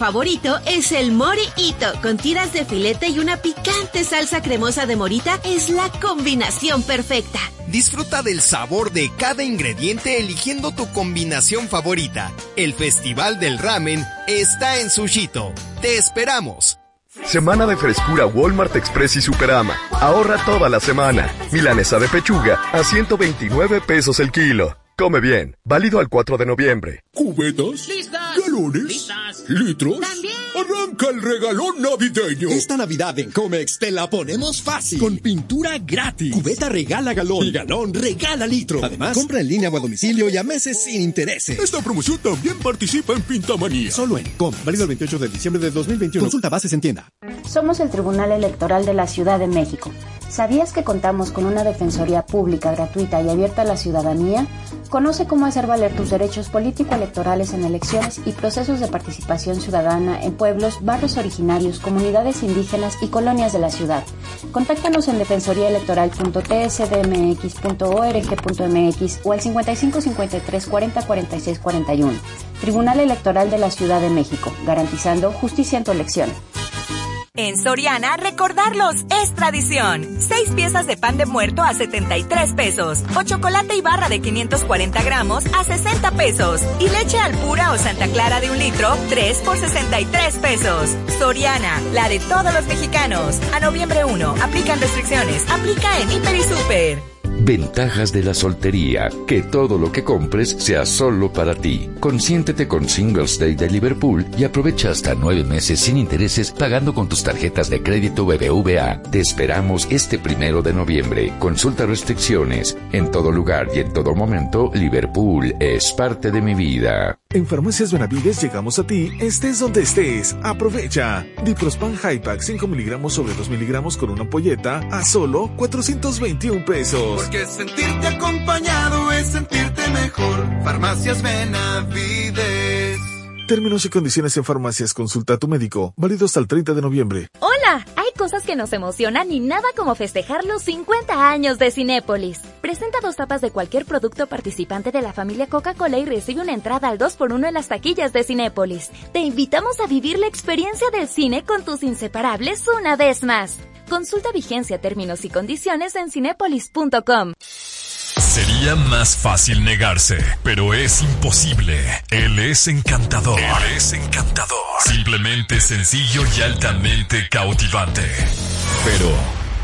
favorito es el Morito. Con tiras de filete y una picante salsa cremosa de morita es la combinación perfecta. Disfruta del sabor de cada ingrediente eligiendo tu combinación favorita. El Festival del Ramen está en Sushito. Te esperamos. Semana de frescura Walmart Express y Superama. Ahorra toda la semana. Milanesa de pechuga a 129 pesos el kilo. Come bien. Válido al 4 de noviembre. ¿Cubetas? ¿Listas? ¿Galones? ¿Listas? ¿Litros? ¿También? Arranca el regalón navideño. Esta Navidad en Comex te la ponemos fácil. Con pintura gratis. Cubeta regala galón. Y galón regala litro. Además, compra en línea o a domicilio y a meses sin intereses. Esta promoción también participa en Pintamanía. Solo en Com. Válido el 28 de diciembre de 2021. Consulta bases en tienda. Somos el Tribunal Electoral de la Ciudad de México. ¿Sabías que contamos con una defensoría pública, gratuita y abierta a la ciudadanía? Conoce cómo hacer valer tus derechos político-electorales en elecciones y procesos de participación ciudadana en pueblos, barrios originarios, comunidades indígenas y colonias de la ciudad. Contáctanos en defensoriaelectoral.tsdmx.org.mx o al 55 53 40 46 41. Tribunal Electoral de la Ciudad de México, garantizando justicia en tu elección. En Soriana, recordarlos es tradición. Seis piezas de pan de muerto a 73 pesos. O chocolate y barra de 540 gramos a 60 pesos. Y leche al pura o Santa Clara de un litro, 3 por 63 pesos. Soriana, la de todos los mexicanos. A noviembre 1, aplican restricciones. Aplica en Hiper y Super. Ventajas de la soltería. Que todo lo que compres sea solo para ti. Consiéntete con Singles Day de Liverpool y aprovecha hasta nueve meses sin intereses pagando con tus tarjetas de crédito BBVA. Te esperamos este primero de noviembre. Consulta restricciones. En todo lugar y en todo momento, Liverpool es parte de mi vida. En Farmacias Benavides llegamos a ti, estés donde estés. Aprovecha. Diprospan High Pack 5 miligramos sobre 2 miligramos con una ampolleta a solo 421 pesos. Porque sentirte acompañado es sentirte mejor. Farmacias Benavides. Términos y condiciones en farmacias. Consulta a tu médico. Válido hasta el 30 de noviembre. Hay cosas que nos emocionan y nada como festejar los 50 años de Cinépolis. Presenta dos tapas de cualquier producto participante de la familia Coca-Cola y recibe una entrada al 2x1 en las taquillas de Cinépolis. Te invitamos a vivir la experiencia del cine con tus inseparables una vez más. Consulta vigencia, términos y condiciones en cinépolis.com. Sería más fácil negarse, pero es imposible. Él es encantador. Él es encantador. Simplemente sencillo y altamente cautivante. Pero,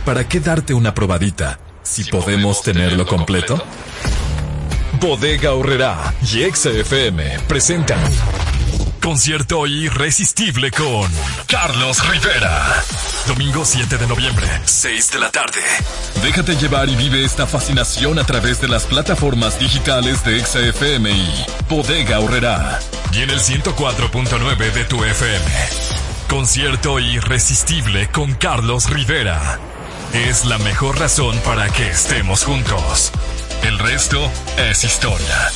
¿para qué darte una probadita si, podemos tenerlo completo? Bodega Horrera y XFM presentan concierto irresistible con Carlos Rivera. Domingo 7 de noviembre, 6 de la tarde. Déjate llevar y vive esta fascinación a través de las plataformas digitales de XFM y Bodega Horrera. Y en el 104.9 de tu FM. Concierto irresistible con Carlos Rivera. Es la mejor razón para que estemos juntos. El resto es historia.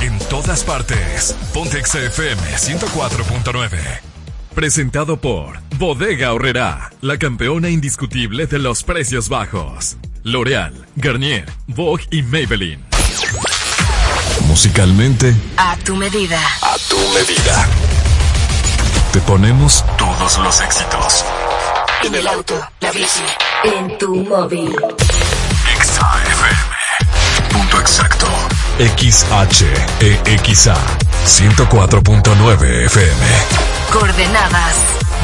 En todas partes. Pontex FM 104.9. Presentado por Bodega Horrera, la campeona indiscutible de los precios bajos. L'Oreal, Garnier, Vogue y Maybelline. Musicalmente, A tu medida. a tu medida. Te ponemos todos los éxitos. En el auto, la bici, en tu móvil. XAFM. Punto exacto. XHEXA. 104.9 FM. Coordenadas.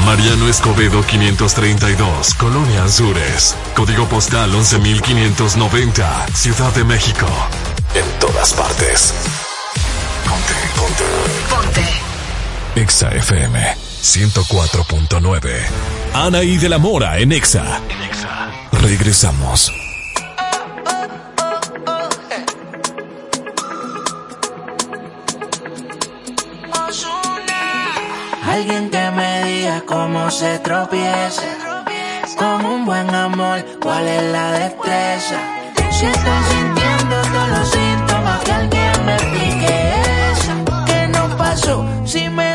Mariano Escobedo 532, Colonia Azures. Código postal 11590, Ciudad de México. En todas partes. Ponte, ponte. Ponte. Exa FM 104.9. Anaí de la Mora en Exa. Regresamos. Alguien que me diga cómo se tropieza. Como un buen amor, cuál es la destreza. Si estoy sintiendo todos los síntomas, que alguien me explique eso. ¿Qué no pasó? Si me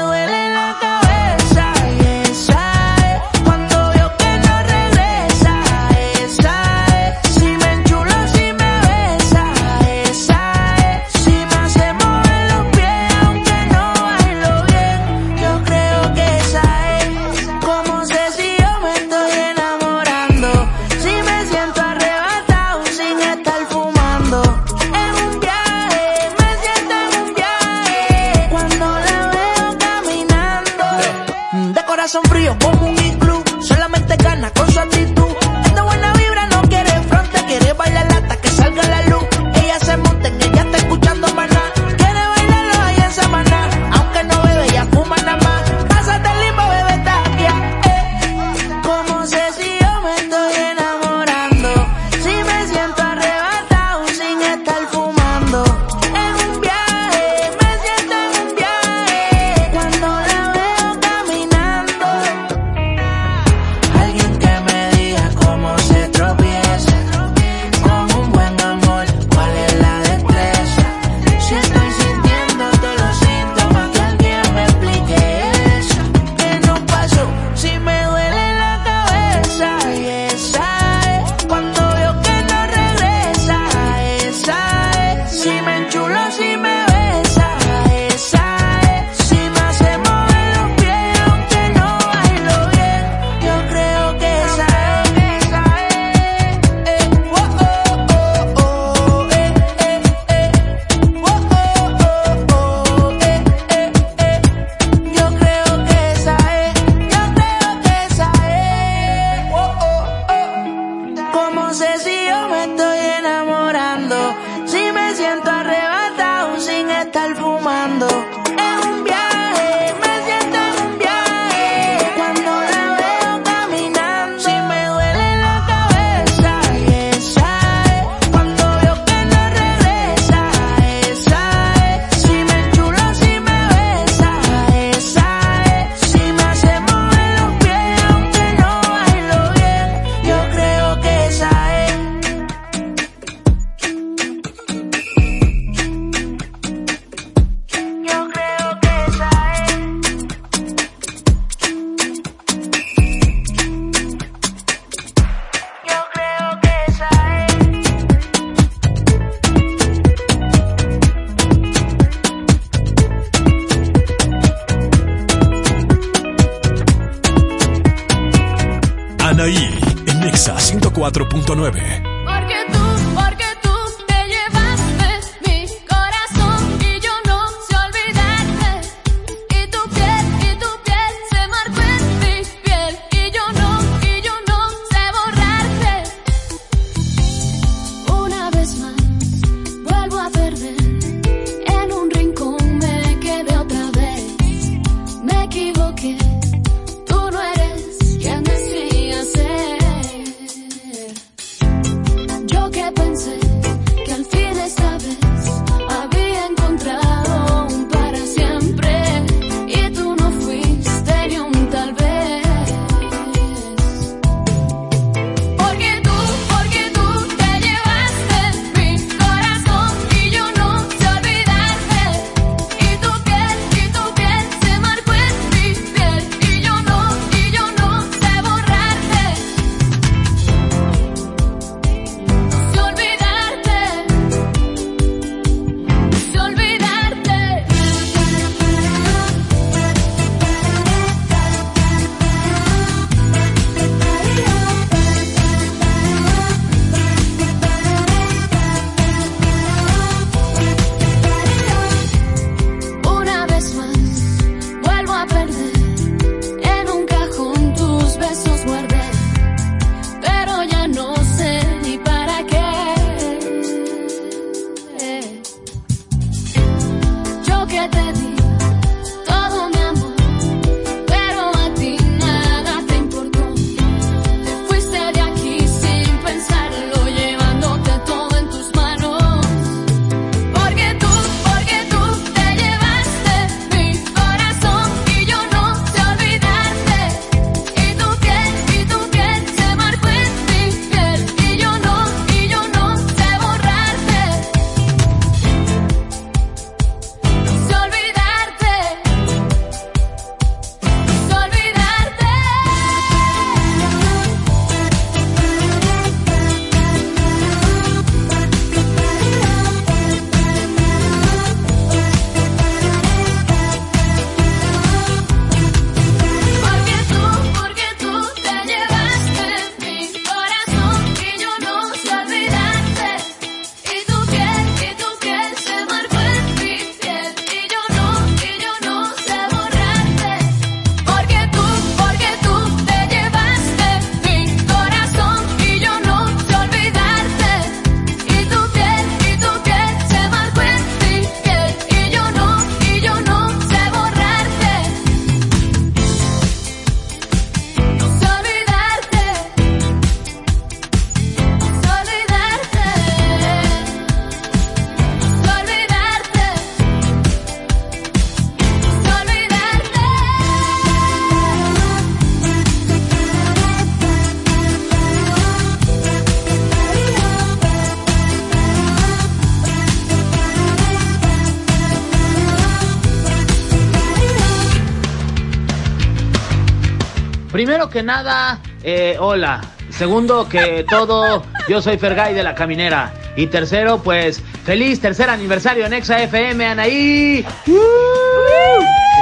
que nada, eh, hola. Segundo que todo, yo soy Fergay de la Caminera. Y tercero, pues, feliz tercer aniversario en Exa FM, Anaí.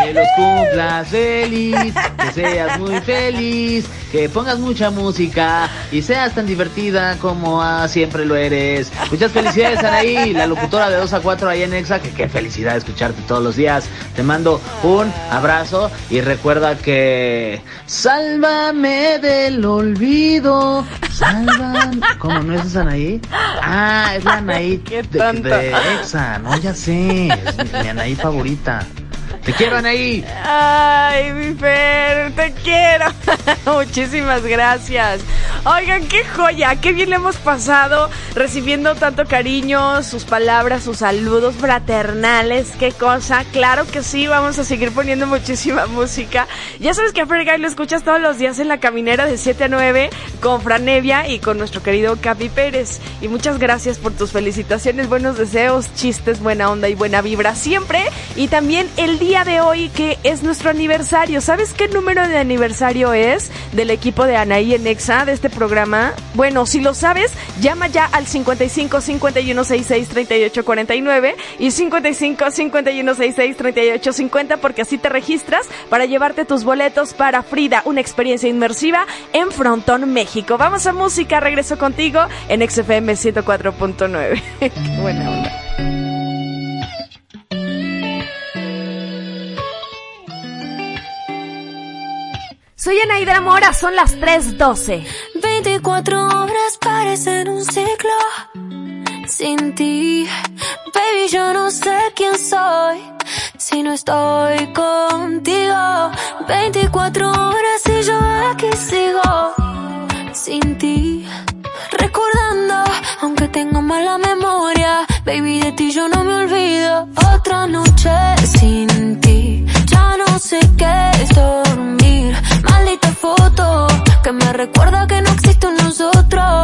Que los cumplas feliz, que seas muy feliz, que pongas mucha música y seas tan divertida como ah, siempre lo eres. Muchas felicidades, Anaí, la locutora de 2 a 4 ahí en Exa, que qué felicidad escucharte todos los días. Te mando un abrazo y recuerda que sálvame del olvido. Sálvame. ¿Cómo no es esa Anaí? Ah, es la Anaí de, de Exa, no, ya sé, es mi, mi Anaí favorita. Te quiero, Anaí. Ay, mi Fer, te quiero. Muchísimas gracias. Oigan, qué joya, qué bien le hemos pasado recibiendo tanto cariño, sus palabras, sus saludos fraternales, qué cosa. Claro que sí, vamos a seguir poniendo muchísima música. Ya sabes que a Fer Guy lo escuchas todos los días en la caminera de 7 a 9 con Franevia y con nuestro querido Capi Pérez. Y muchas gracias por tus felicitaciones, buenos deseos, chistes, buena onda y buena vibra siempre. Y también el día de hoy que es nuestro aniversario. ¿Sabes qué número de aniversario es del equipo de Anaí en Exa de este programa? Bueno, si lo sabes, llama ya al 55 51 66 38 49 y 55 51 66 38 50 porque así te registras para llevarte tus boletos para Frida, una experiencia inmersiva en Frontón, México. Vamos a música, regreso contigo en XFM 104.9. Qué buena onda. Soy Anaida Mora, son las 3.12. 24 horas parecen un ciclo sin ti. Baby, yo no sé quién soy si no estoy contigo. 24 horas y yo aquí sigo sin ti. Recordando, aunque tengo mala memoria, baby, de ti yo no me olvido. Otra noche sin ti, ya no sé qué es dormir. Maldita foto que me recuerda que no existe un nosotros.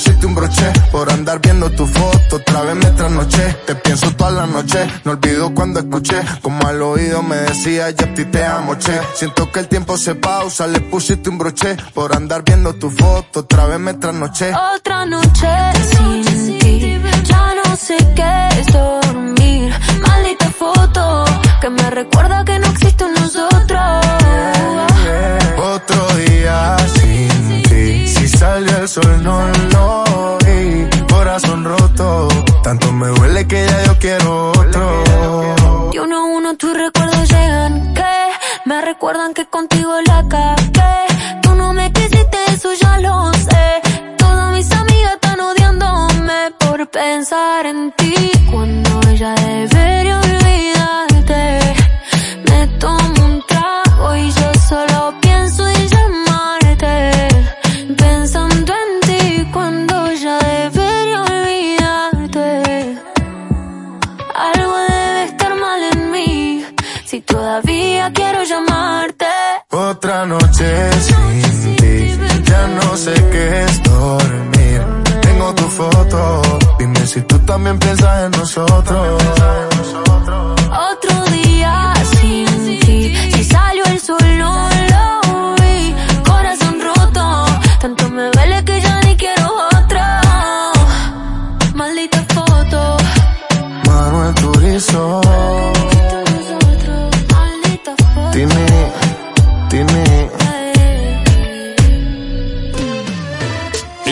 pusiste un broche Por andar viendo tu foto, otra vez me trasnoché. Te pienso toda la noche, no olvido cuando escuché Como al oído me decía yo a ti te amo, che Siento que el tiempo se pausa, le pusiste un broche Por andar viendo tu foto, otra vez me trasnoché. Otra noche sin ti, ya no sé qué es dormir. Maldita foto que me recuerda que no sol no lo vi Corazón roto Tanto me duele que ya yo quiero otro Y uno a uno tus recuerdos llegan que me recuerdan que contigo la cagué. Tú no me quisiste, eso ya lo sé. Todas mis amigas están odiándome por pensar en ti. Cuando ella debería no sé qué es dormir. Tengo tu foto. Dime si tú también piensas en nosotros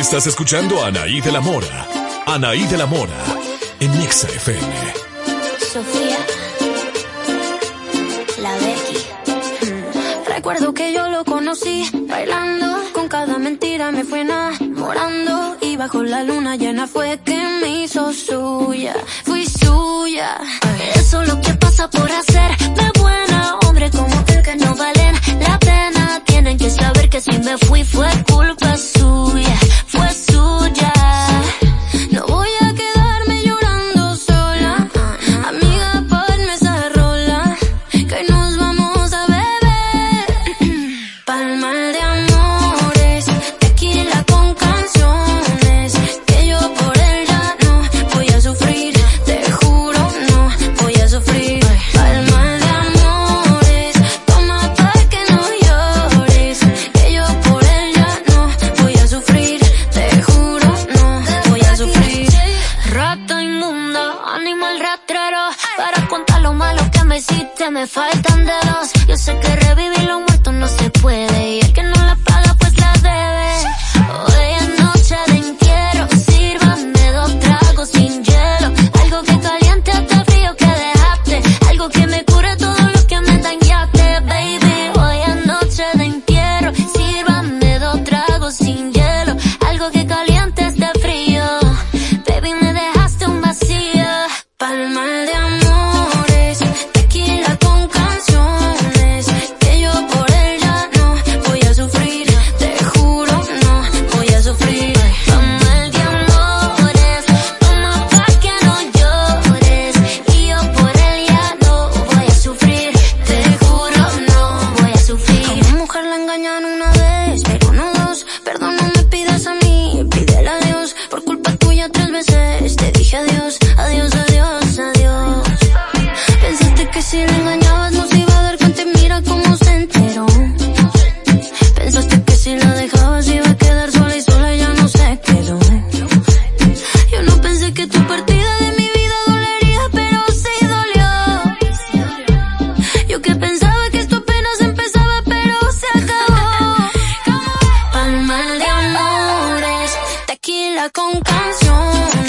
Estás escuchando a Anaí de la Mora. Anaí de la Mora. En Nexa FM. Sofía. La Becky. Mm. Recuerdo que yo lo conocí bailando con cada mentira me fue enamorando y bajo la luna llena fue que me hizo suya, fui suya. Eso es lo que pasa por hacer de buena, hombre como el que no valen la pena. Tienen que saber que si me fui fue con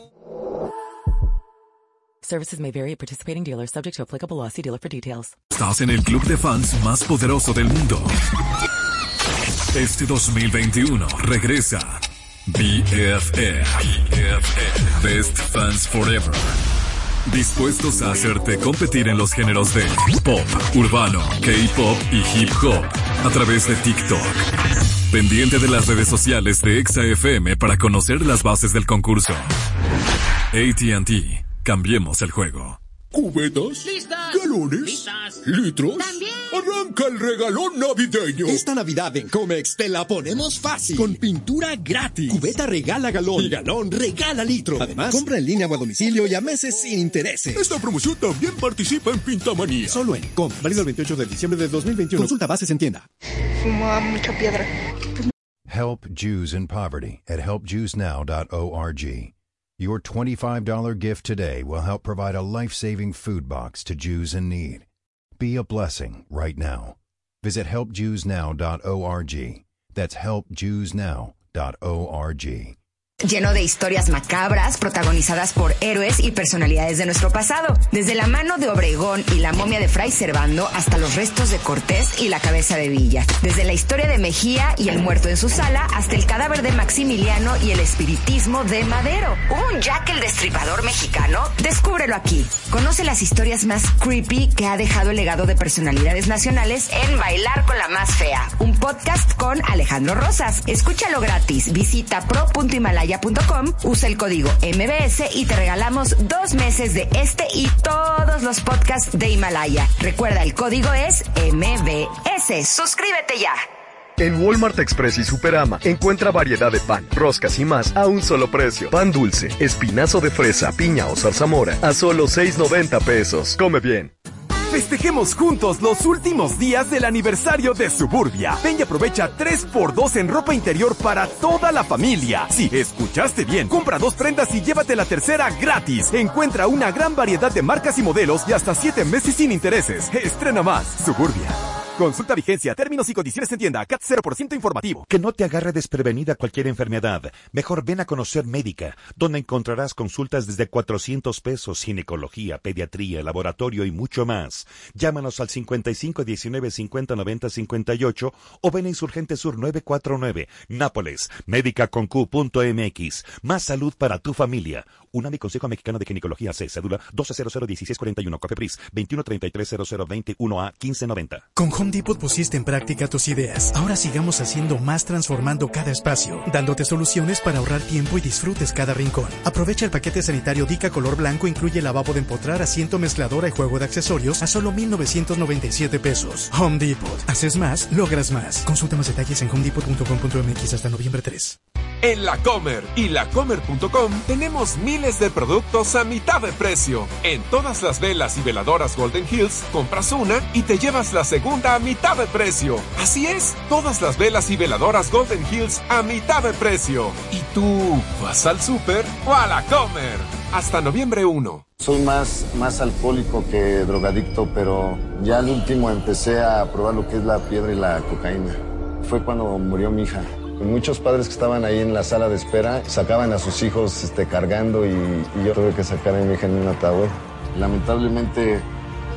Services may vary at participating dealers subject to applicable law. See dealer for details. Estás en el club de fans más poderoso del mundo. Este 2021 regresa. BFF. Best Fans Forever. Dispuestos a hacerte competir en los géneros de pop, urbano, K-pop y hip hop a través de TikTok. Pendiente de las redes sociales de ExaFM para conocer las bases del concurso. ATT. Cambiemos el juego. ¿Cubetas? ¿Galones? ¿Litros? ¡Arranca el regalón navideño! Esta Navidad en Comex te la ponemos fácil. Con pintura gratis. Cubeta regala galón. Y galón regala litro. Además, compra en línea o a domicilio y a meses sin intereses. Esta promoción también participa en Pintamanía. Solo en Com. Válido el 28 de diciembre de 2021. Consulta bases en tienda. Fumaba mucha piedra. Help Jews in poverty at helpjewsnow.org. Your $25 gift today will help provide a life saving food box to Jews in need. Be a blessing right now. Visit helpjewsnow.org. That's helpjewsnow.org. lleno de historias macabras protagonizadas por héroes y personalidades de nuestro pasado, desde la mano de Obregón y la momia de Fray Servando hasta los restos de Cortés y la cabeza de Villa, desde la historia de Mejía y el muerto en su sala hasta el cadáver de Maximiliano y el espiritismo de Madero. Un Jack el Destripador mexicano, descúbrelo aquí. Conoce las historias más creepy que ha dejado el legado de personalidades nacionales en Bailar con la más fea, un podcast con Alejandro Rosas. Escúchalo gratis. Visita usa el código MBS y te regalamos dos meses de este y todos los podcasts de Himalaya. Recuerda, el código es MBS. Suscríbete ya. En Walmart Express y Superama encuentra variedad de pan, roscas y más a un solo precio. Pan dulce, espinazo de fresa, piña o zarzamora a solo 6.90 pesos. Come bien. Festejemos juntos los últimos días del aniversario de Suburbia. Ven y aprovecha 3x2 en ropa interior para toda la familia. Si escuchaste bien, compra dos prendas y llévate la tercera gratis. Encuentra una gran variedad de marcas y modelos y hasta 7 meses sin intereses. Estrena más. Suburbia. Consulta vigencia, términos y condiciones en tienda. CAT 0% informativo. Que no te agarre desprevenida cualquier enfermedad. Mejor ven a conocer Médica, donde encontrarás consultas desde 400 pesos, ginecología, pediatría, laboratorio y mucho más. Llámanos al 55 19 50 90 58 o ven a Insurgente Sur 949, Nápoles, médica.com.mx. Más salud para tu familia. UNAMI Consejo Mexicano de Ginecología C, cédula 12001641, Cofepris 21330021A 1590. Con Home Depot pusiste en práctica tus ideas. Ahora sigamos haciendo más transformando cada espacio, dándote soluciones para ahorrar tiempo y disfrutes cada rincón. Aprovecha el paquete sanitario Dica color blanco, incluye lavabo de empotrar, asiento mezcladora y juego de accesorios a solo 1997 pesos. Home Depot. Haces más, logras más. Consulta más detalles en homedepot.com.mx hasta noviembre 3. En La Comer y lacomer.com tenemos miles de productos a mitad de precio. En todas las velas y veladoras Golden Hills, compras una y te llevas la segunda a mitad de precio. Así es, todas las velas y veladoras Golden Hills a mitad de precio. ¿Y tú vas al súper o a La Comer? Hasta noviembre 1. Soy más, más alcohólico que drogadicto, pero ya al último empecé a probar lo que es la piedra y la cocaína. Fue cuando murió mi hija. Muchos padres que estaban ahí en la sala de espera sacaban a sus hijos este, cargando y, y yo tuve que sacar a mi hija en un ataúd. Lamentablemente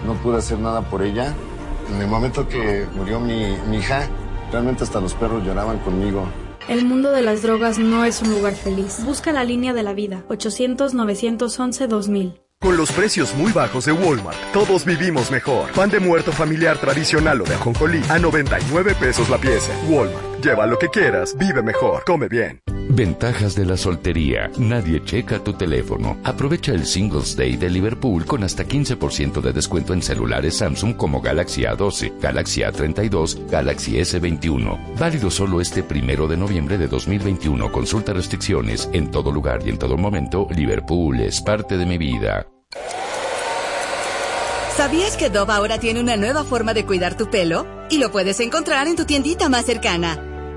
no pude hacer nada por ella. En el momento que murió mi, mi hija, realmente hasta los perros lloraban conmigo. El mundo de las drogas no es un lugar feliz. Busca la línea de la vida. 800-911-2000. Con los precios muy bajos de Walmart, todos vivimos mejor. Pan de muerto familiar tradicional o de ajonjolí a 99 pesos la pieza. Walmart. Lleva lo que quieras, vive mejor, come bien. Ventajas de la soltería. Nadie checa tu teléfono. Aprovecha el Singles Day de Liverpool con hasta 15% de descuento en celulares Samsung como Galaxy A12, Galaxy A32, Galaxy S21. Válido solo este primero de noviembre de 2021. Consulta restricciones. En todo lugar y en todo momento, Liverpool es parte de mi vida. ¿Sabías que Dove ahora tiene una nueva forma de cuidar tu pelo? Y lo puedes encontrar en tu tiendita más cercana.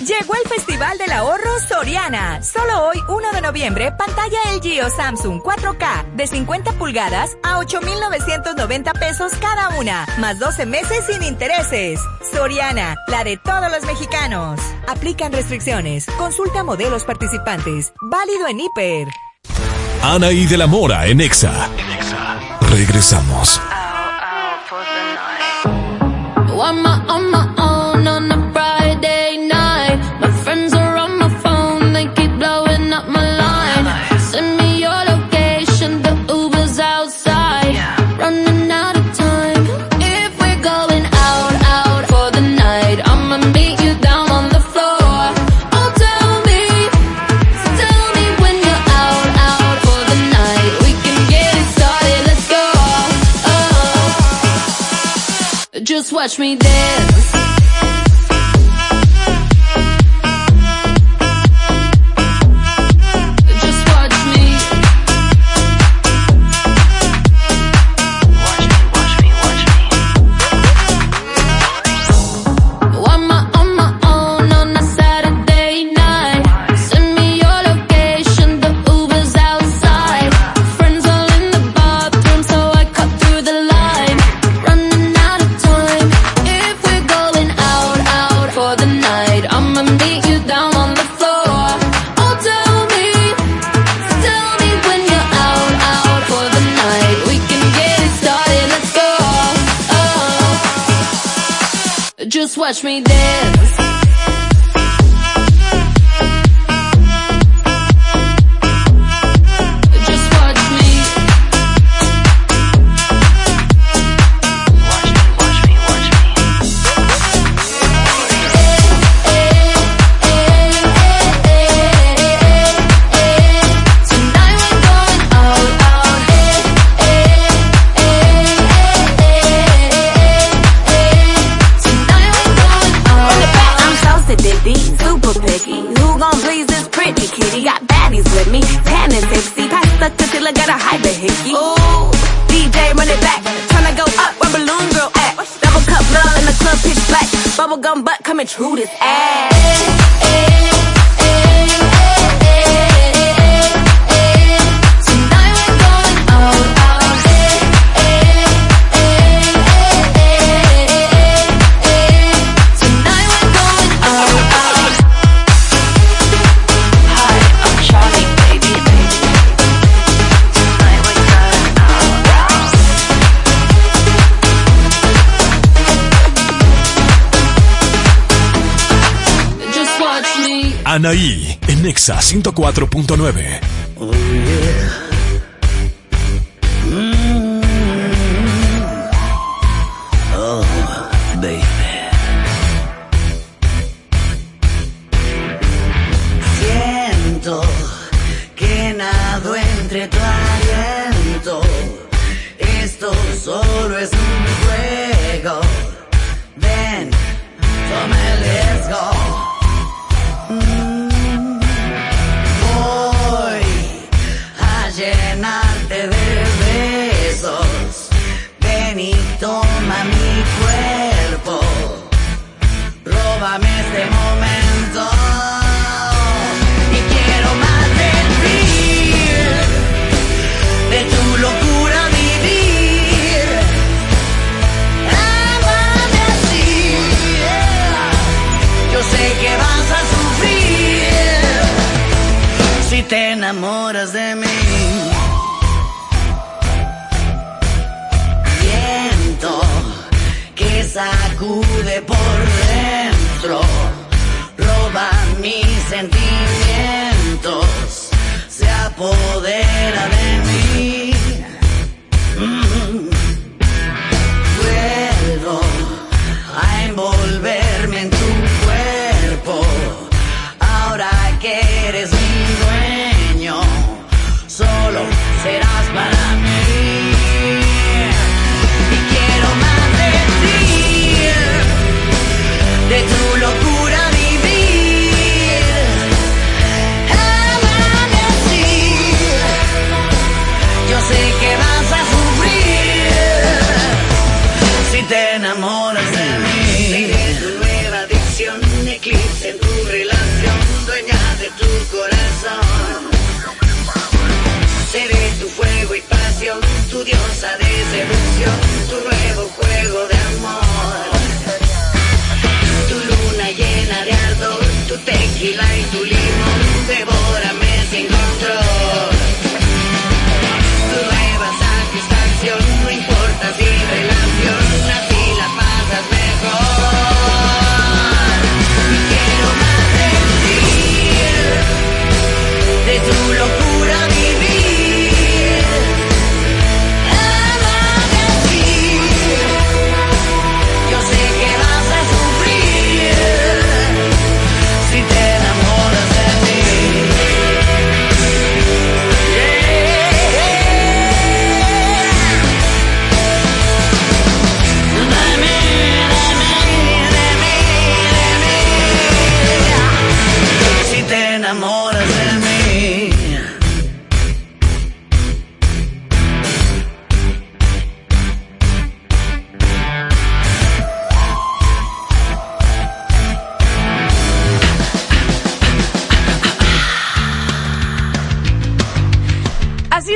Llegó el Festival del Ahorro Soriana. Solo hoy, 1 de noviembre, pantalla LG o Samsung 4K de 50 pulgadas a 8,990 pesos cada una, más 12 meses sin intereses. Soriana, la de todos los mexicanos. Aplican restricciones. Consulta modelos participantes. Válido en Hiper. Ana y de la Mora en Exa. Regresamos. My own Just watch me dance. touch me down. Anaí en Exa 104.9. sacude por dentro, roba mis sentimientos, se apodera de mí.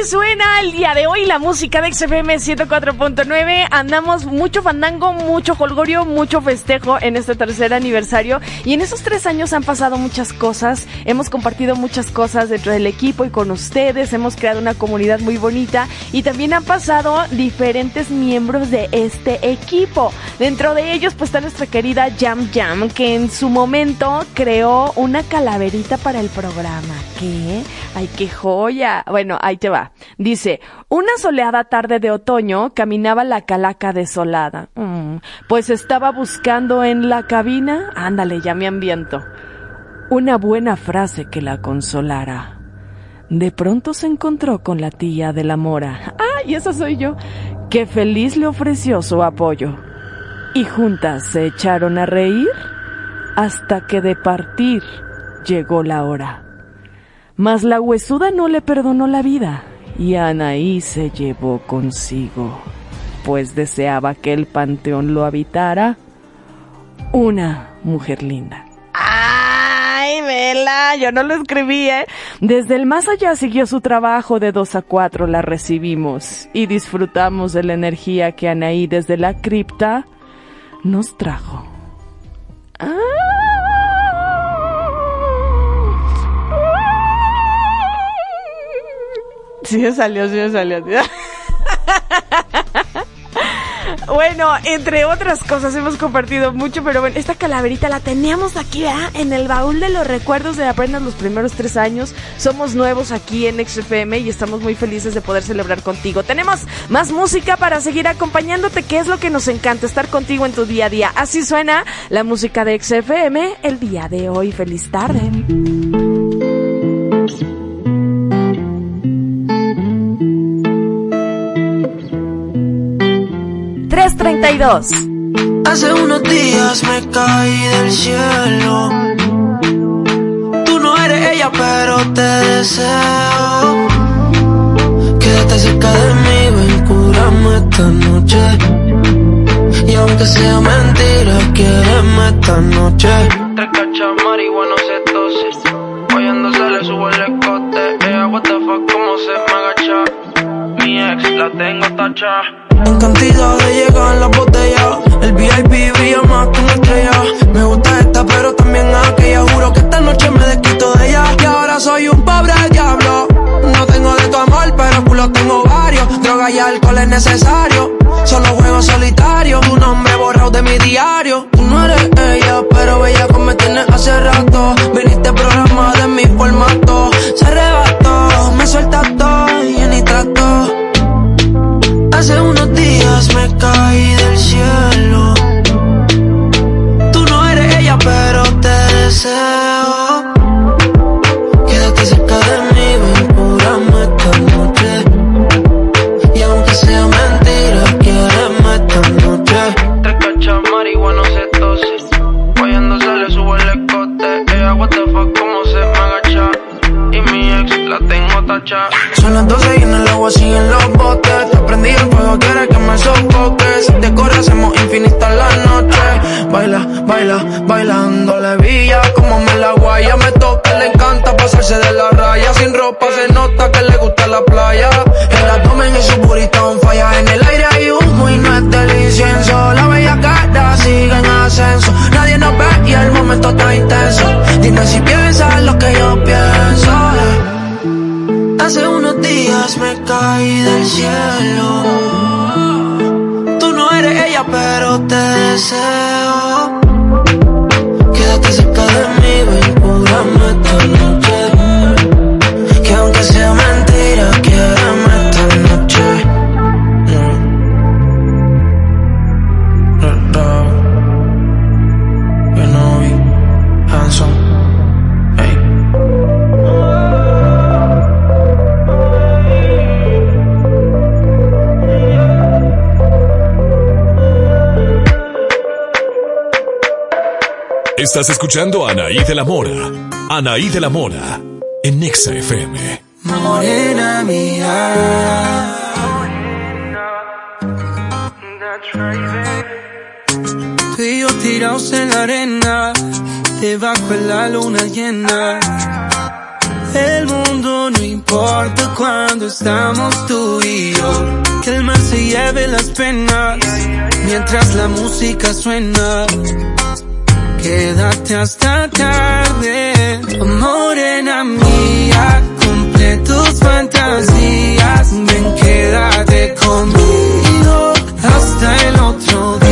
Suena el día de hoy la música de XFM 104.9. Andamos mucho fandango, mucho holgorio, mucho festejo en este tercer aniversario. Y en esos tres años han pasado muchas cosas. Hemos compartido muchas cosas dentro del equipo y con ustedes. Hemos creado una comunidad muy bonita. Y también han pasado diferentes miembros de este equipo. Dentro de ellos pues está nuestra querida Jam Jam, que en su momento creó una calaverita para el programa. ¿Qué? Ay, qué joya. Bueno, ahí te va. Dice, una soleada tarde de otoño caminaba la calaca desolada. Mm, pues estaba buscando en la cabina, ándale, ya me ambiento, una buena frase que la consolara. De pronto se encontró con la tía de la mora. ¡Ah! Y esa soy yo. Que feliz le ofreció su apoyo. Y juntas se echaron a reír hasta que de partir llegó la hora. Mas la huesuda no le perdonó la vida y Anaí se llevó consigo, pues deseaba que el panteón lo habitara una mujer linda. ¡Ay, vela! Yo no lo escribí, ¿eh? Desde el más allá siguió su trabajo de dos a cuatro, la recibimos y disfrutamos de la energía que Anaí desde la cripta nos trajo. ¡Ah! Sí salió, sí salió. Bueno, entre otras cosas hemos compartido mucho, pero bueno, esta calaverita la teníamos aquí, ¿verdad? En el baúl de los recuerdos de apenas los primeros tres años. Somos nuevos aquí en XFM y estamos muy felices de poder celebrar contigo. Tenemos más música para seguir acompañándote, que es lo que nos encanta, estar contigo en tu día a día. Así suena la música de XFM el día de hoy. Feliz tarde. 332. Hace unos días me caí del cielo. Tú no eres ella, pero te deseo. Quédate cerca de mí, ven, cúrame esta noche. Y aunque sea mentira, quiéreme esta noche. Te cacha marihuana, se tose. Oyendo se le sube el escote. Ella, what the fuck, cómo se me agacha. Mi ex la tengo tacha. En cantidad de llegan las botellas. El VIP brilla más que una estrella. Me gusta esta, pero también aquella. Juro que esta noche me desquito de ella. Y ahora soy un pobre diablo. No tengo de tu amor, pero culo tengo varios. Droga y alcohol es necesario. Solo juego solitario. Tu nombre borrado de mi diario. Tú no eres ella, pero bella como me tienes hace rato. Viniste programa de mi formato. Se arrebató, Hace unos días me caí del cielo. Tú no eres ella, pero te deseo. Quédate cerca de mí, ven, esta noche. Y aunque sea mentira, quiéreme esta noche. Te cacha marihuana, se tose. Oyendo se le sube el escote. Ella, what the fuck, cómo se me agacha. Y mi ex la tengo tacha. Son las 12 y en el agua siguen los botes. El fuego, quieres que me sofoque. Si te corre, hacemos infinita la noche. Baila, baila, bailando la villa. Como me la guaya, me toca, le encanta pasarse de la raya. Sin ropa se nota que le gusta la playa. El abdomen y su burrito on falla. En el aire hay humo y no es del incienso. La bella cara sigue en ascenso. Nadie nos ve y el momento está intenso. Dime si Hace unos días me caí del cielo. Tú no eres ella, pero te deseo. Estás escuchando a Anaí de la Mora. Anaí de la Mora. En Nexa FM. Morena mía. Tú y yo tirados en la arena, debajo de la luna llena. El mundo no importa cuando estamos tú y yo. Que el mar se lleve las penas mientras la música suena. Quédate hasta tarde, morena mía, cumple tus fantasías. Ven, quédate conmigo hasta el otro día.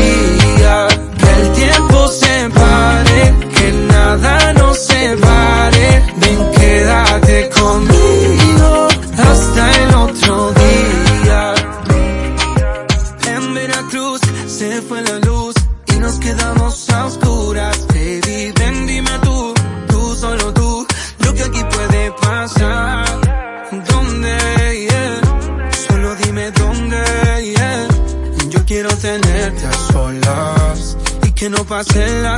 Y que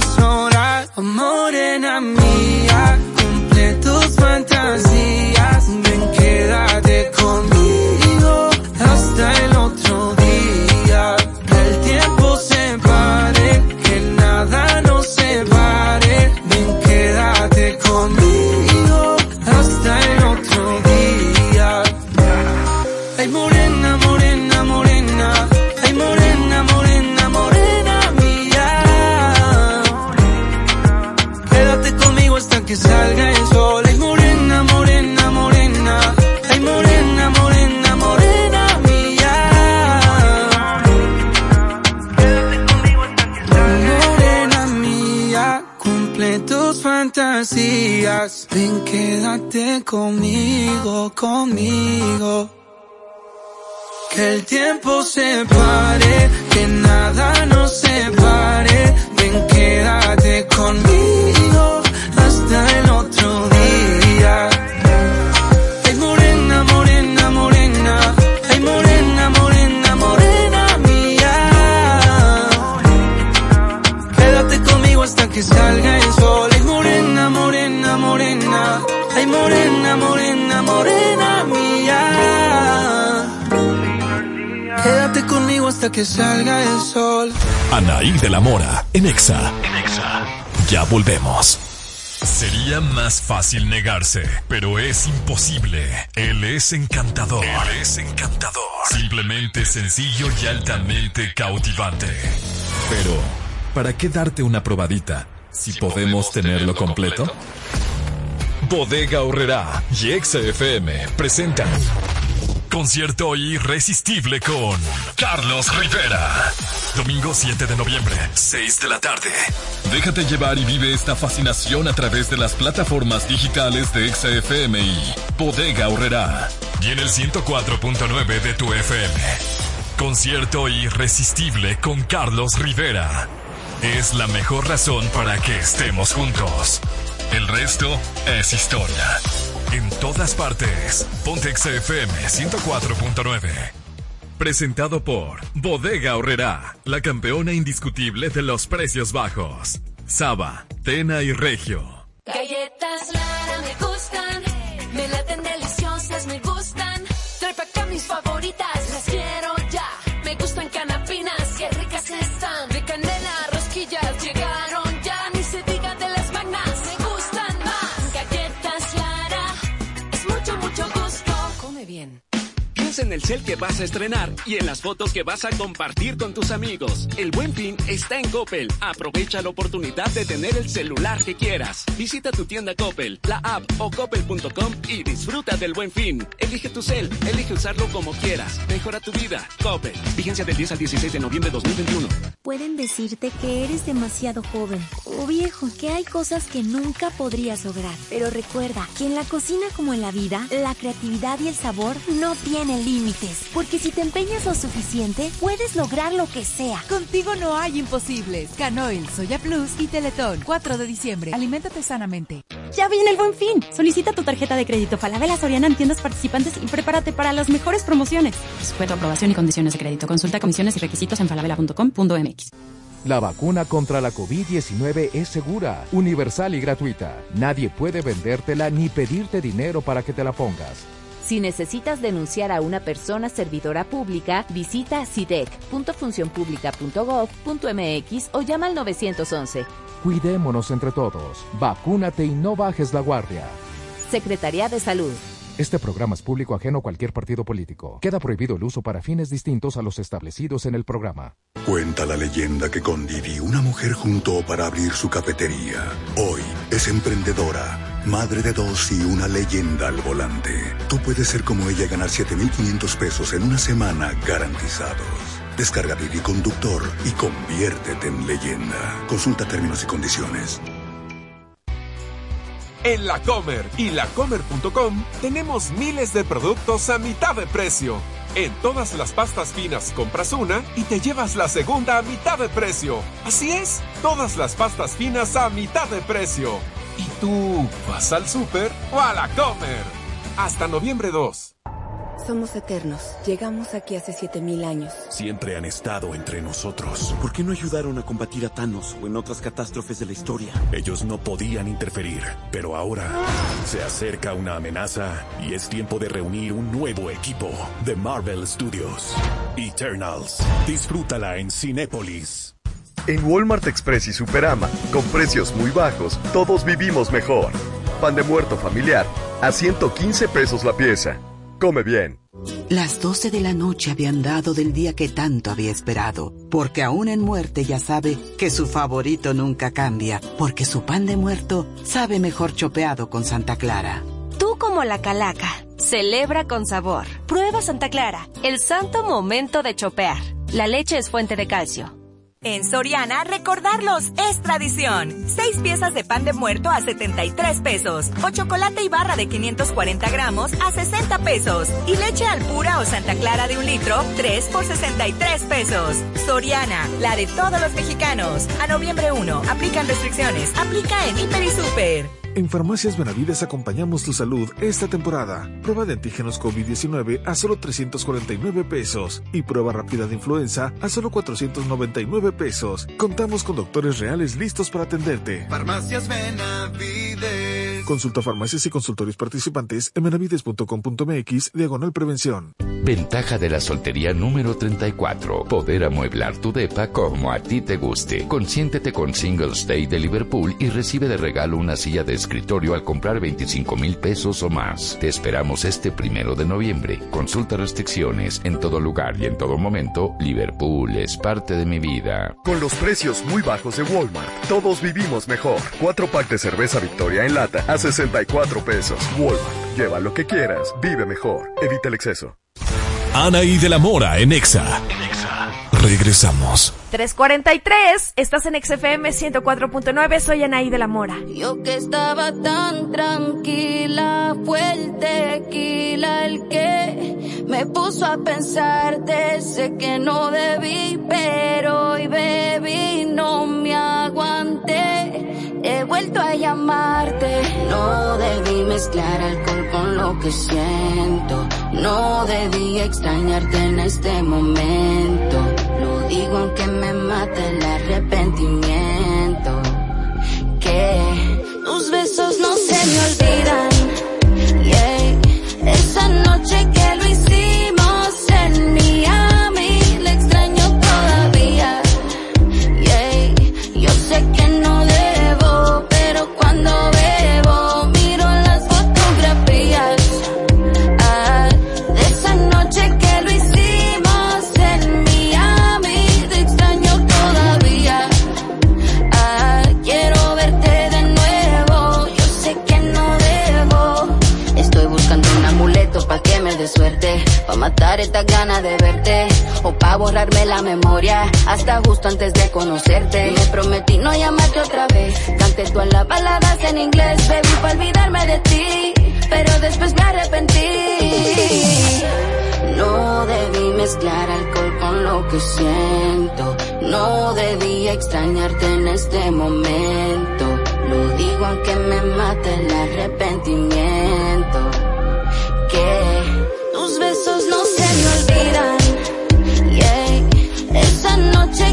Que el hasta que salga el sol. Anaí de la Mora, en Exa. Ya volvemos. Sería más fácil negarse, pero es imposible. Él es encantador. Él es encantador. Simplemente sencillo y altamente cautivante. Pero, ¿para qué darte una probadita si, podemos, tenerlo completo? Bodega Horrera y Exa FM presentan Concierto irresistible con Carlos Rivera. Domingo 7 de noviembre, 6 de la tarde. Déjate llevar y vive esta fascinación a través de las plataformas digitales de XFM y Bodega Horrera. Y en el 104.9 de tu FM. Concierto irresistible con Carlos Rivera. Es la mejor razón para que estemos juntos. El resto es historia. En todas partes. Pontex FM 104.9. Presentado por Bodega Horrera, la campeona indiscutible de los precios bajos. Saba, Tena y Regio. Galletas Lara me gustan, me laten deliciosas, me gustan. Trae pa' acá mis favoritas, en el cel que vas a estrenar y en las fotos que vas a compartir con tus amigos. El buen fin está en Coppel. Aprovecha la oportunidad de tener el celular que quieras. Visita tu tienda Coppel, la app o coppel.com y disfruta del buen fin. Elige tu cel, elige usarlo como quieras. Mejora tu vida. Coppel. Vigencia del 10 al 16 de noviembre de 2021. Pueden decirte que eres demasiado joven o viejo, que hay cosas que nunca podrías lograr. Pero recuerda que en la cocina como en la vida, la creatividad y el sabor no tienen límites. Porque si te empeñas lo suficiente, puedes lograr lo que sea. Contigo no hay imposibles. Canoil, Soya Plus y Teletón. 4 de diciembre. Aliméntate sanamente. Ya viene el buen fin. Solicita tu tarjeta de crédito Falabella Soriana en tiendas participantes y prepárate para las mejores promociones. Sujeto a aprobación y condiciones de crédito. Consulta comisiones y requisitos en falabella.com.mx. La vacuna contra la COVID-19 es segura, universal y gratuita. Nadie puede vendértela ni pedirte dinero para que te la pongas. Si necesitas denunciar a una persona servidora pública, visita sidec.funcionpublica.gov.mx o llama al 911. Cuidémonos entre todos. Vacúnate y no bajes la guardia. Secretaría de Salud. Este programa es público ajeno a cualquier partido político. Queda prohibido el uso para fines distintos a los establecidos en el programa. Cuenta la leyenda que con Didi una mujer juntó para abrir su cafetería. Hoy es emprendedora, madre de dos y una leyenda al volante. Tú puedes ser como ella y ganar 7.500 pesos en una semana garantizados. Descarga Didi Conductor y conviértete en leyenda. Consulta términos y condiciones. En la Comer y lacomer.com tenemos miles de productos a mitad de precio. En todas las pastas finas compras una y te llevas la segunda a mitad de precio. Así es, todas las pastas finas a mitad de precio. ¿Y tú vas al súper o a la Comer? Hasta noviembre 2. Somos eternos. Llegamos aquí hace 7000 años. Siempre han estado entre nosotros. ¿Por qué no ayudaron a combatir a Thanos o en otras catástrofes de la historia? Ellos no podían interferir, pero ahora se acerca una amenaza y es tiempo de reunir un nuevo equipo de Marvel Studios. Eternals. Disfrútala en Cinépolis. En Walmart Express y Superama, con precios muy bajos, todos vivimos mejor. Pan de muerto familiar a 115 pesos la pieza. Come bien. Las 12 de la noche habían dado del día que tanto había esperado, porque aún en muerte ya sabe que su favorito nunca cambia, porque su pan de muerto sabe mejor chopeado con Santa Clara. Tú como la calaca, celebra con sabor. Prueba Santa Clara, el santo momento de chopear. La leche es fuente de calcio. En Soriana, recordarlos es tradición. Seis piezas de pan de muerto a 73 pesos. O chocolate y barra de 540 gramos a 60 pesos. Y leche al pura o Santa Clara de un litro, 3 por 63 pesos. Soriana, la de todos los mexicanos. A noviembre 1, aplican restricciones. Aplica en Hiper y Super. En Farmacias Benavides acompañamos tu salud esta temporada. Prueba de antígenos COVID-19 a solo 349 pesos y prueba rápida de influenza a solo 499 pesos. Contamos con doctores reales listos para atenderte. Farmacias Benavides. Consulta farmacias y consultorios participantes en benavides.com.mx diagonal prevención. Ventaja de la soltería número 34. Poder amueblar tu depa como a ti te guste. Consiéntete con Singles Day de Liverpool y recibe de regalo una silla de escritorio al comprar 25 mil pesos o más. Te esperamos este primero de noviembre. Consulta restricciones en todo lugar y en todo momento. Liverpool es parte de mi vida. Con los precios muy bajos de Walmart, todos vivimos mejor. Cuatro packs de cerveza Victoria en lata a 64 pesos. Walmart, lleva lo que quieras, vive mejor, evita el exceso. Anaí de la Mora en Exa. Regresamos. 343, estás en XFM 104.9, soy Anaí de la Mora. Yo que estaba tan tranquila, fue el tequila el que me puso a pensar, sé que no debí, pero hoy bebí, no me aguanté, he vuelto a llamarte. No debí mezclar alcohol con lo que siento, no debí extrañarte en este momento, lo digo aunque me mata el arrepentimiento. Que tus besos no se me olvidan. Yeah. Esa noche que lo pa' matar estas ganas de verte, o pa' borrarme la memoria, hasta justo antes de conocerte. Me prometí no llamarte otra vez, canté todas las baladas en inglés, bebí pa' olvidarme de ti, pero después me arrepentí. No debí mezclar alcohol con lo que siento. No debí extrañarte en este momento. Lo digo aunque me mate el arrepentimiento. Noche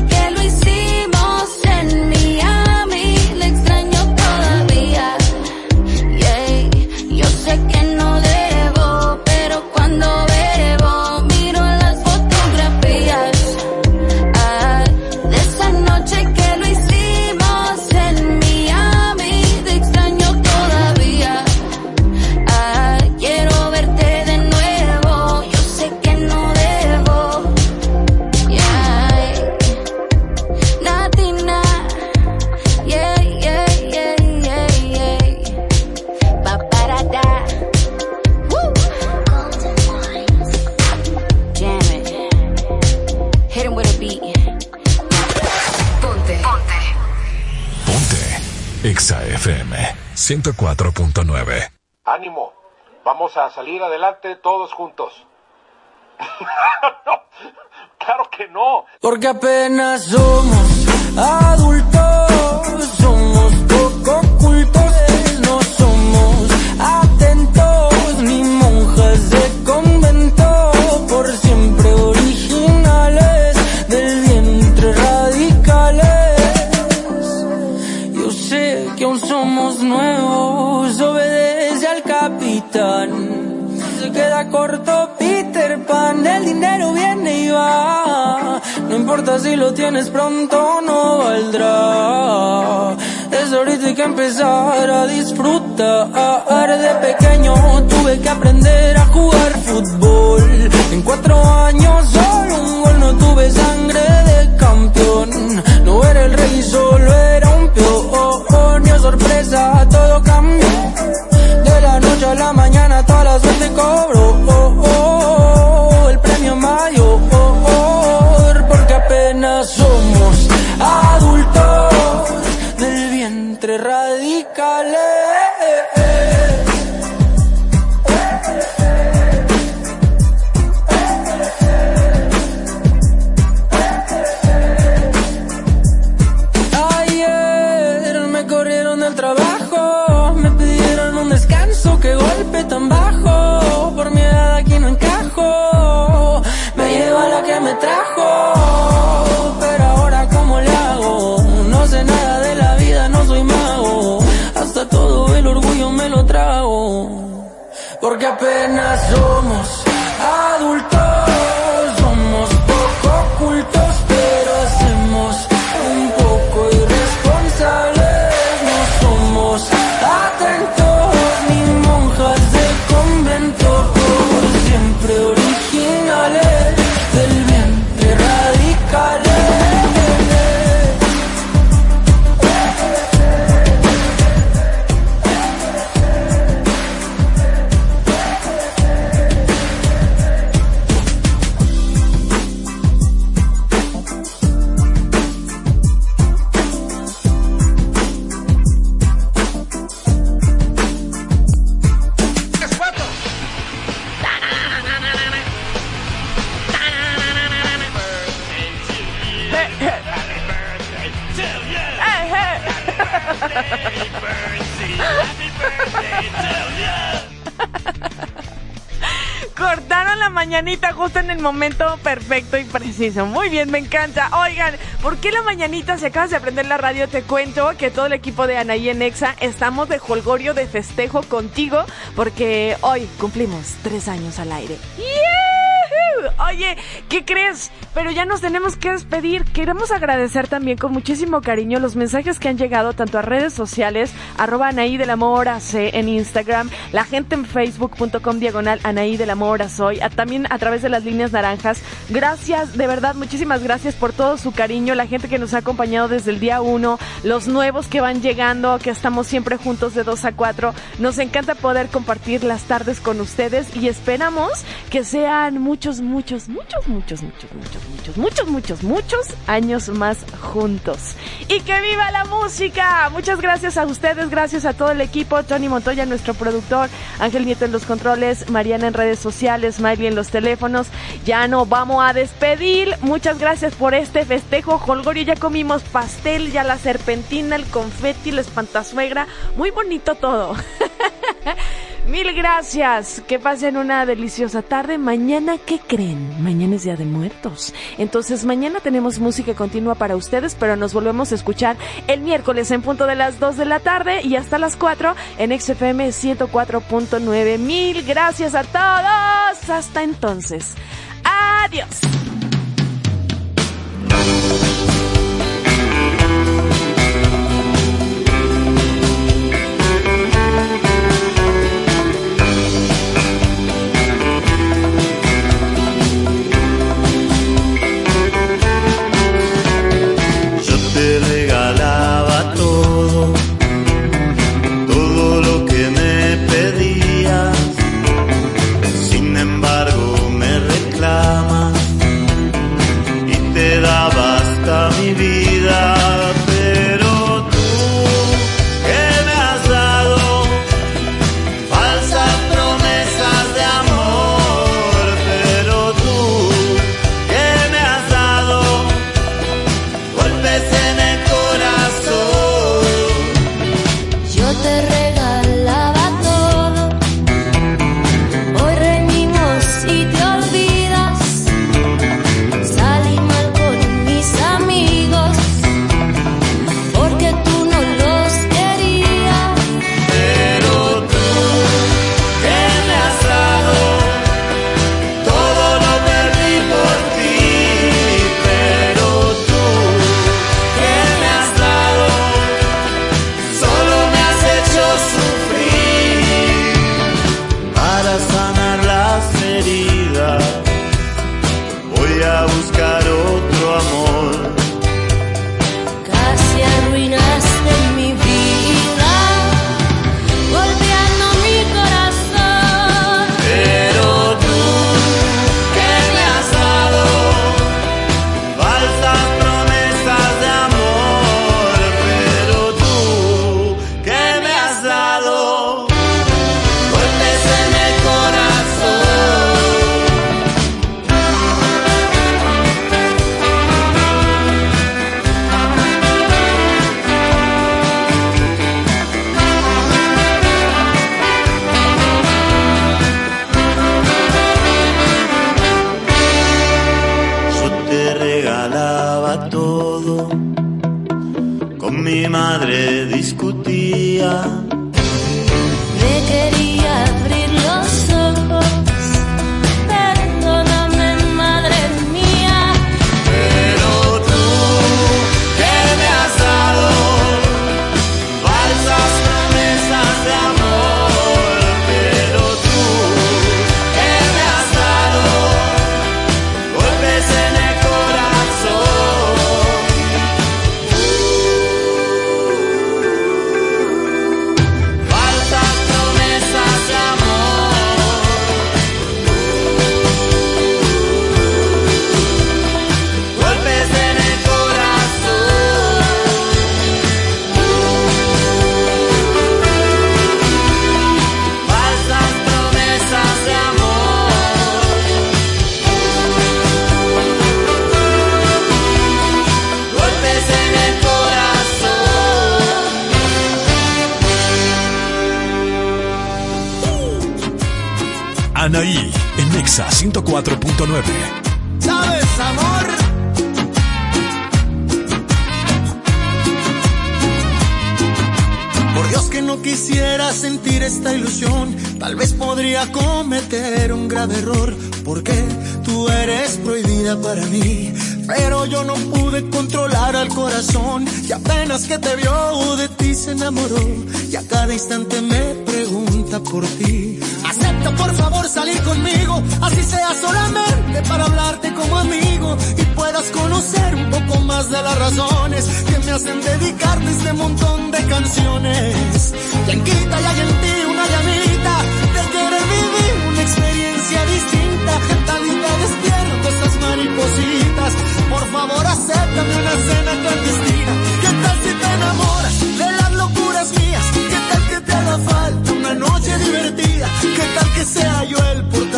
104.9. Ánimo, vamos a salir adelante todos juntos. no, claro que no. Porque apenas somos adultos, somos poco cultos, queda corto Peter Pan, el dinero viene y va. No importa si lo tienes pronto, no valdrá. Es ahorita que empezar a disfrutar. De pequeño tuve que aprender a jugar fútbol. En cuatro años solo un gol, no tuve sangre de campeón. No era el rey, solo era un peón. Oh, sorpresa, todo cambió. Noche a la mañana toda la suerte cobró. Oh, oh, Cortaron la mañanita justo en el momento perfecto y preciso. Muy bien, me encanta. Oigan, ¿por qué la mañanita? Si acabas de aprender la radio, te cuento que todo el equipo de Anaí en Exa estamos de holgorio de festejo contigo porque hoy cumplimos tres años al aire. ¡Yujú! Oye, ¿qué crees? Pero ya nos tenemos que despedir. Queremos agradecer también con muchísimo cariño los mensajes que han llegado tanto a redes sociales, arroba Anaí del Amor AC en Instagram, la gente en facebook.com diagonal Anaí del Amor Soy, a- también a través de las líneas naranjas. Gracias, de verdad, muchísimas gracias por todo su cariño, la gente que nos ha acompañado desde el día uno, los nuevos que van llegando, que estamos siempre juntos de 2 a 4. Nos encanta poder compartir las tardes con ustedes y esperamos que sean muchos, muchos, muchos, muchos, muchos, muchos, muchos, muchos, muchos, muchos años más juntos. Y que viva la música. Muchas gracias a ustedes, gracias a todo el equipo, Tony Montoya, nuestro productor, Ángel Nieto en los controles, Mariana en redes sociales, Miley en los teléfonos. Ya no vamos a despedir. Muchas gracias por este festejo. Holgorio, ya comimos pastel, ya la serpentina, el confeti, la espantazuegra. Muy bonito todo. Mil gracias. Que pasen una deliciosa tarde. Mañana, ¿qué creen? Mañana es Día de Muertos. Entonces, mañana tenemos música continua para ustedes, pero nos volvemos a escuchar el miércoles en punto de las 2 de la tarde y hasta las 4 en XFM 104.9. Mil gracias a todos. Hasta entonces. Adiós.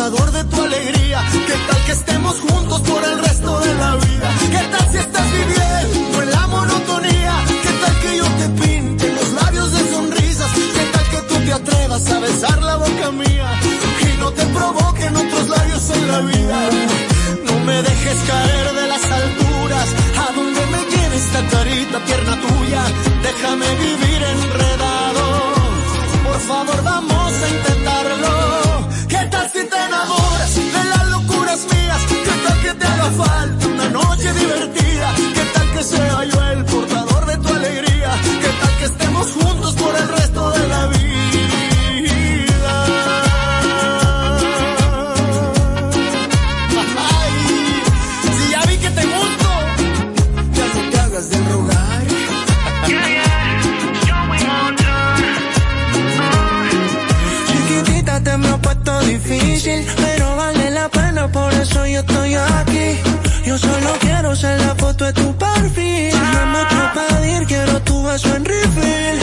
Portador de tu alegría? ¿Qué tal que estemos juntos por el resto de la vida? ¿Qué tal si estás viviendo en la monotonía? ¿Qué tal que yo te pinte los labios de sonrisas? ¿Qué tal que tú te atrevas a besar la boca mía? Y no te provoquen otros labios en la vida. No me dejes caer de las alturas. A donde me lleve esta carita tierna tuya. Déjame vivir enredado. Por favor, vamos a intentarlo. Haga falta una noche divertida? ¿Qué tal que sea yo el beso en refill.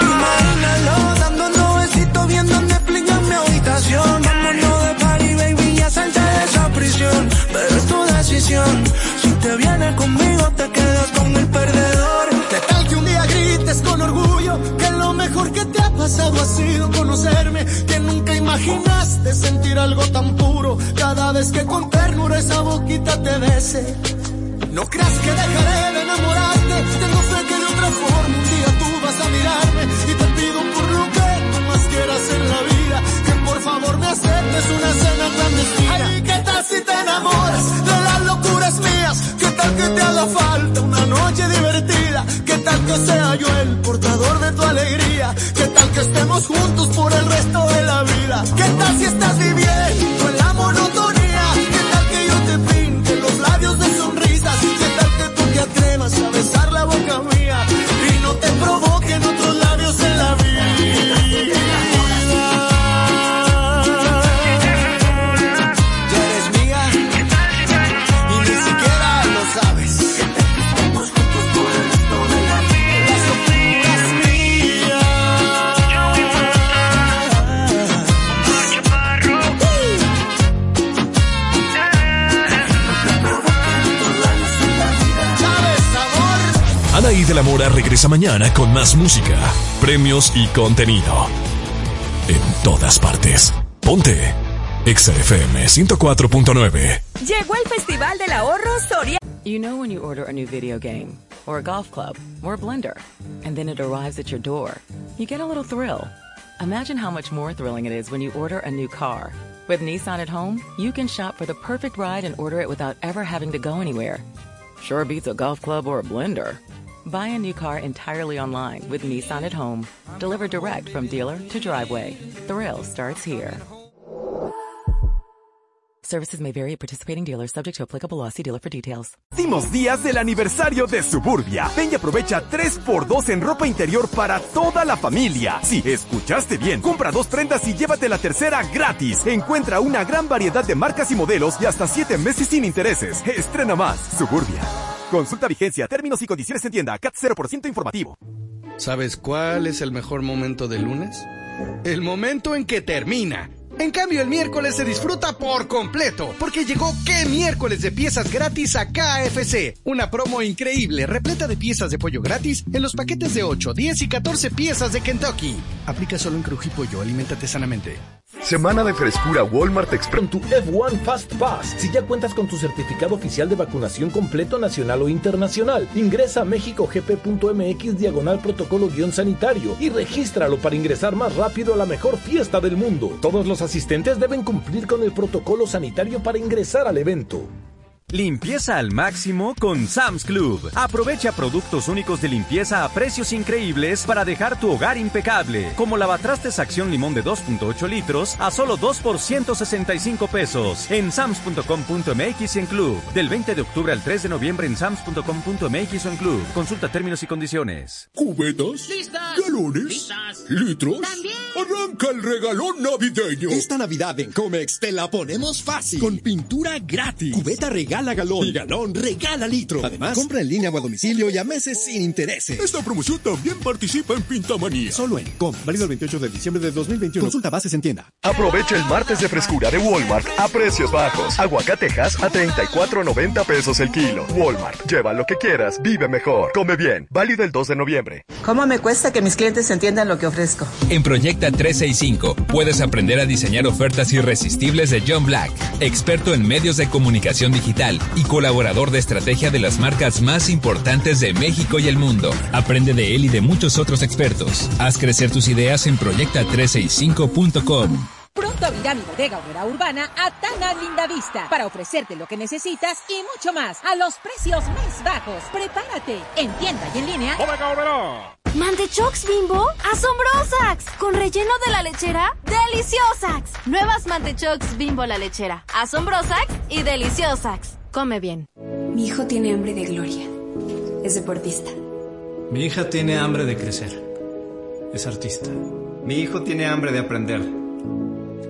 Imagínalo, dando besitos viendo Netflix en mi habitación. Vámonos de party, baby, ya salte de esa prisión. Pero es tu decisión. Si te vienes conmigo, te quedas con el perdedor. ¿Qué tal que un día grites con orgullo que lo mejor que te ha pasado ha sido conocerme? Que nunca imaginaste sentir algo tan puro cada vez que con ternura esa boquita te bese. No creas que dejaré de enamorarte, tengo fe que forma un día tú vas a mirarme y te pido por lo que tú más quieras en la vida, que por favor me aceptes una cena clandestina. Ay, ¿qué tal si te enamoras de las locuras mías? ¿Qué tal que te haga falta una noche divertida? ¿Qué tal que sea yo el portador de tu alegría? ¿Qué tal que estemos juntos por el resto de la vida? ¿Qué tal si estás viviendo en la monotonía? Mañana con más música, premios y contenido. En todas partes. Ponte. XFM 104.9. Llegó el Festival del Ahorro Soria. You know when you order a new video game, or a golf club, or a blender, and then it arrives at your door. You get a little thrill. Imagine how much more thrilling it is when you order a new car. With Nissan at home, you can shop for the perfect ride and order it without ever having to go anywhere. Sure beats a golf club or a blender. Buy a new car entirely online with Nissan at home. Delivered direct from dealer to driveway. Thrill starts here. Services may vary at participating dealers subject to applicable law. See dealer for details. Últimos días del aniversario de Suburbia. Ven y aprovecha 3x2 en ropa interior para toda la familia. Sí, escuchaste bien. Compra dos prendas y llévate la tercera gratis. Encuentra una gran variedad de marcas y modelos y hasta 7 meses sin intereses. Estrena más. Suburbia. Consulta vigencia, términos y condiciones en tienda. CAT 0% informativo. ¿Sabes cuál es el mejor momento del lunes? El momento en que termina. En cambio, el miércoles se disfruta por completo, porque llegó qué miércoles de piezas gratis a KFC. Una promo increíble, repleta de piezas de pollo gratis en los paquetes de 8, 10 y 14 piezas de Kentucky. Aplica solo en Crujipollo, aliméntate sanamente. Semana de frescura Walmart Express. Tu F1 Fast Pass, si ya cuentas con tu certificado oficial de vacunación completo nacional o internacional, ingresa a mexicogp.mx diagonal protocolo guion sanitario y regístralo para ingresar más rápido a la mejor fiesta del mundo. Todos los asistentes deben cumplir con el protocolo sanitario para ingresar al evento. Limpieza al máximo con Sam's Club. Aprovecha productos únicos de limpieza a precios increíbles para dejar tu hogar impecable. Como lavatrastes acción limón de 2.8 litros a solo 2 por 165 pesos. En sams.com.mx y en Club. Del 20 de octubre al 3 de noviembre en sams.com.mx o en Club. Consulta términos y condiciones. ¿Cubetas? ¿Listas? ¿Galones? ¿Listas? ¿Litros? También. Arranca el regalón navideño. Esta Navidad en Comex te la ponemos fácil. Con pintura gratis. Cubeta regala galón. Y galón regala litro. Además, compra en línea o a domicilio y a meses sin intereses. Esta promoción también participa en Pintamanía. Solo en Com. Válido el 28 de diciembre de 2021. Consulta bases en tienda. Aprovecha el martes de frescura de Walmart a precios bajos. Aguacatejas a 34.90 pesos el kilo. Walmart. Lleva lo que quieras, vive mejor. Come bien. Válido el 2 de noviembre. ¿Cómo me cuesta que mis clientes entiendan lo que ofrezco? En Proyecta 365 puedes aprender a diseñar ofertas irresistibles de John Black, experto en medios de comunicación digital y colaborador de estrategia de las marcas más importantes de México y el mundo. Aprende de él y de muchos otros expertos. Haz crecer tus ideas en proyecta365.com. Pronto abrirá mi bodega obrera urbana a Tana Linda Vista para ofrecerte lo que necesitas y mucho más a los precios más bajos. Prepárate en tienda y en línea. ¡Bodega obrera! ¿Mantechox Bimbo? ¡Asombrosax! ¿Con relleno de la lechera? ¡Deliciosax! Nuevas Mantechox Bimbo la lechera. Asombrosax y Deliciosax. Come bien. Mi hijo tiene hambre de gloria. Es deportista. Mi hija tiene hambre de crecer. Es artista. Mi hijo tiene hambre de aprender.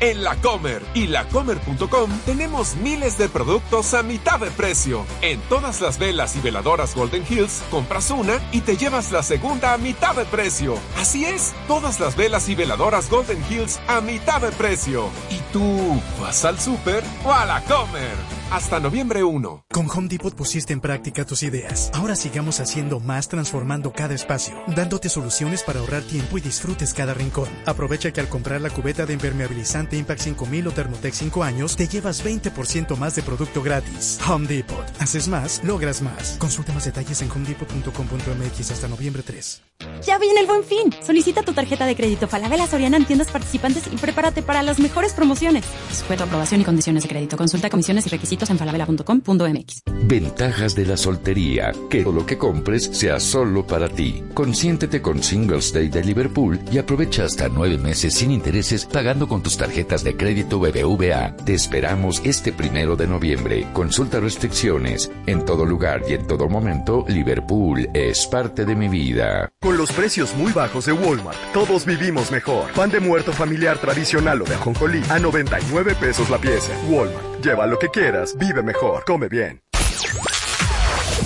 En La Comer y lacomer.com tenemos miles de productos a mitad de precio. En todas las velas y veladoras Golden Hills compras una y te llevas la segunda a mitad de precio. Así es, todas las velas y veladoras Golden Hills a mitad de precio. ¿Y tú vas al súper o a La Comer? Hasta noviembre 1. Con Home Depot pusiste en práctica tus ideas. Ahora sigamos haciendo más transformando cada espacio, dándote soluciones para ahorrar tiempo y disfrutes cada rincón. Aprovecha que al comprar la cubeta de impermeabilizante Impact 5000 o Thermotec 5 años, te llevas 20% más de producto gratis. Home Depot. Haces más, logras más. Consulta más detalles en homedepot.com.mx hasta noviembre 3. Ya viene el buen fin. Solicita tu tarjeta de crédito Falabella Soriana en tiendas participantes y prepárate para las mejores promociones. Sujeto a aprobación y condiciones de crédito. Consulta comisiones y requisitos en falabella.com.mx. Ventajas de la soltería. Que todo lo que compres sea solo para ti. Consiéntete con Singles Day de Liverpool y aprovecha hasta nueve meses sin intereses pagando con tus tarjetas de crédito BBVA. Te esperamos este primero de noviembre. Consulta restricciones. En todo lugar y en todo momento, Liverpool es parte de mi vida. Con los precios muy bajos de Walmart, todos vivimos mejor. Pan de muerto familiar tradicional o de ajonjolí a 99 pesos la pieza. Walmart, lleva lo que quieras, vive mejor, come bien.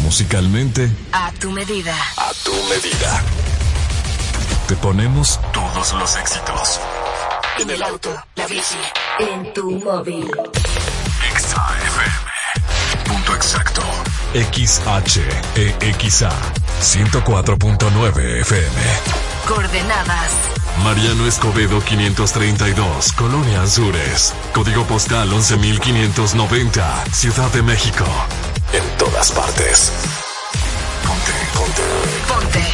Musicalmente, a tu medida. A tu medida. Te ponemos todos los éxitos. En el auto, la bici, en tu móvil. Extra FM. Punto exacto. XHEXA 104.9 FM. Coordenadas. Mariano Escobedo 532, Colonia Azures. Código postal 11590, Ciudad de México. En todas partes. Ponte, ponte. Ponte.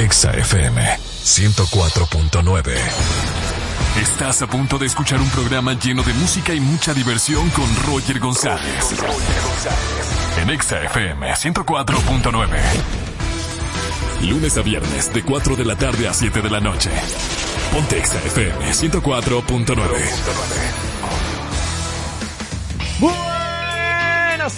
Exa FM 104.9. Estás a punto de escuchar un programa lleno de música y mucha diversión con Roger González. En Exa FM 104.9. Lunes a viernes de 4 de la tarde a 7 de la noche. Ponte Exa FM 104.9.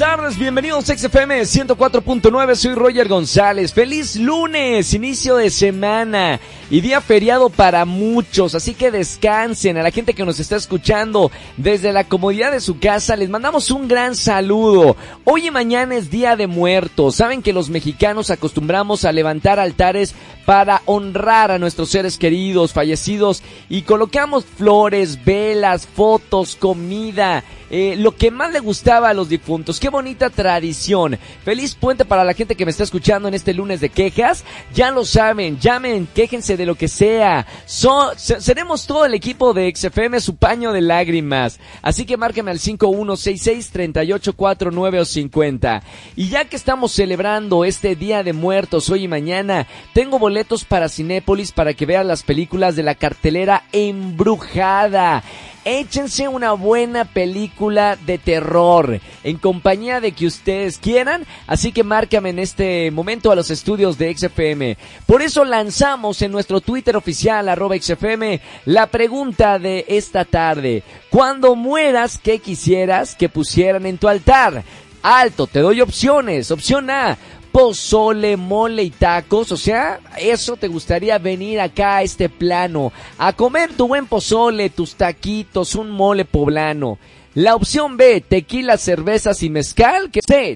Tardes, bienvenidos a XFM 104.9, soy Roger González. Feliz lunes, inicio de semana y día feriado para muchos, así que descansen a la gente que nos está escuchando desde la comodidad de su casa, les mandamos un gran saludo. Hoy y mañana es Día de Muertos, saben que los mexicanos acostumbramos a levantar altares para honrar a nuestros seres queridos, fallecidos y colocamos flores, velas, fotos, comida, eh, lo que más le gustaba a los difuntos. Qué bonita tradición. Feliz puente para la gente que me está escuchando en este lunes de quejas. Ya lo saben, llamen, quéjense de lo que sea. So, seremos todo el equipo de XFM su paño de lágrimas. Así que márqueme al 5166-3849 o 50. Y ya que estamos celebrando este Día de Muertos hoy y mañana, tengo boletos para Cinépolis para que vean las películas de la cartelera Embrujada échense una buena película de terror en compañía de que ustedes quieran. Así que márcame en este momento a los estudios de XFM. Por eso lanzamos en nuestro Twitter oficial, arroba XFM, la pregunta de esta tarde. Cuando mueras, ¿qué quisieras que pusieran en tu altar? Alto, te doy opciones. Opción A pozole, mole y tacos. O sea, eso te gustaría venir acá a este plano, a comer tu buen pozole, tus taquitos, un mole poblano. La opción B, tequila, cervezas y mezcal. Que C,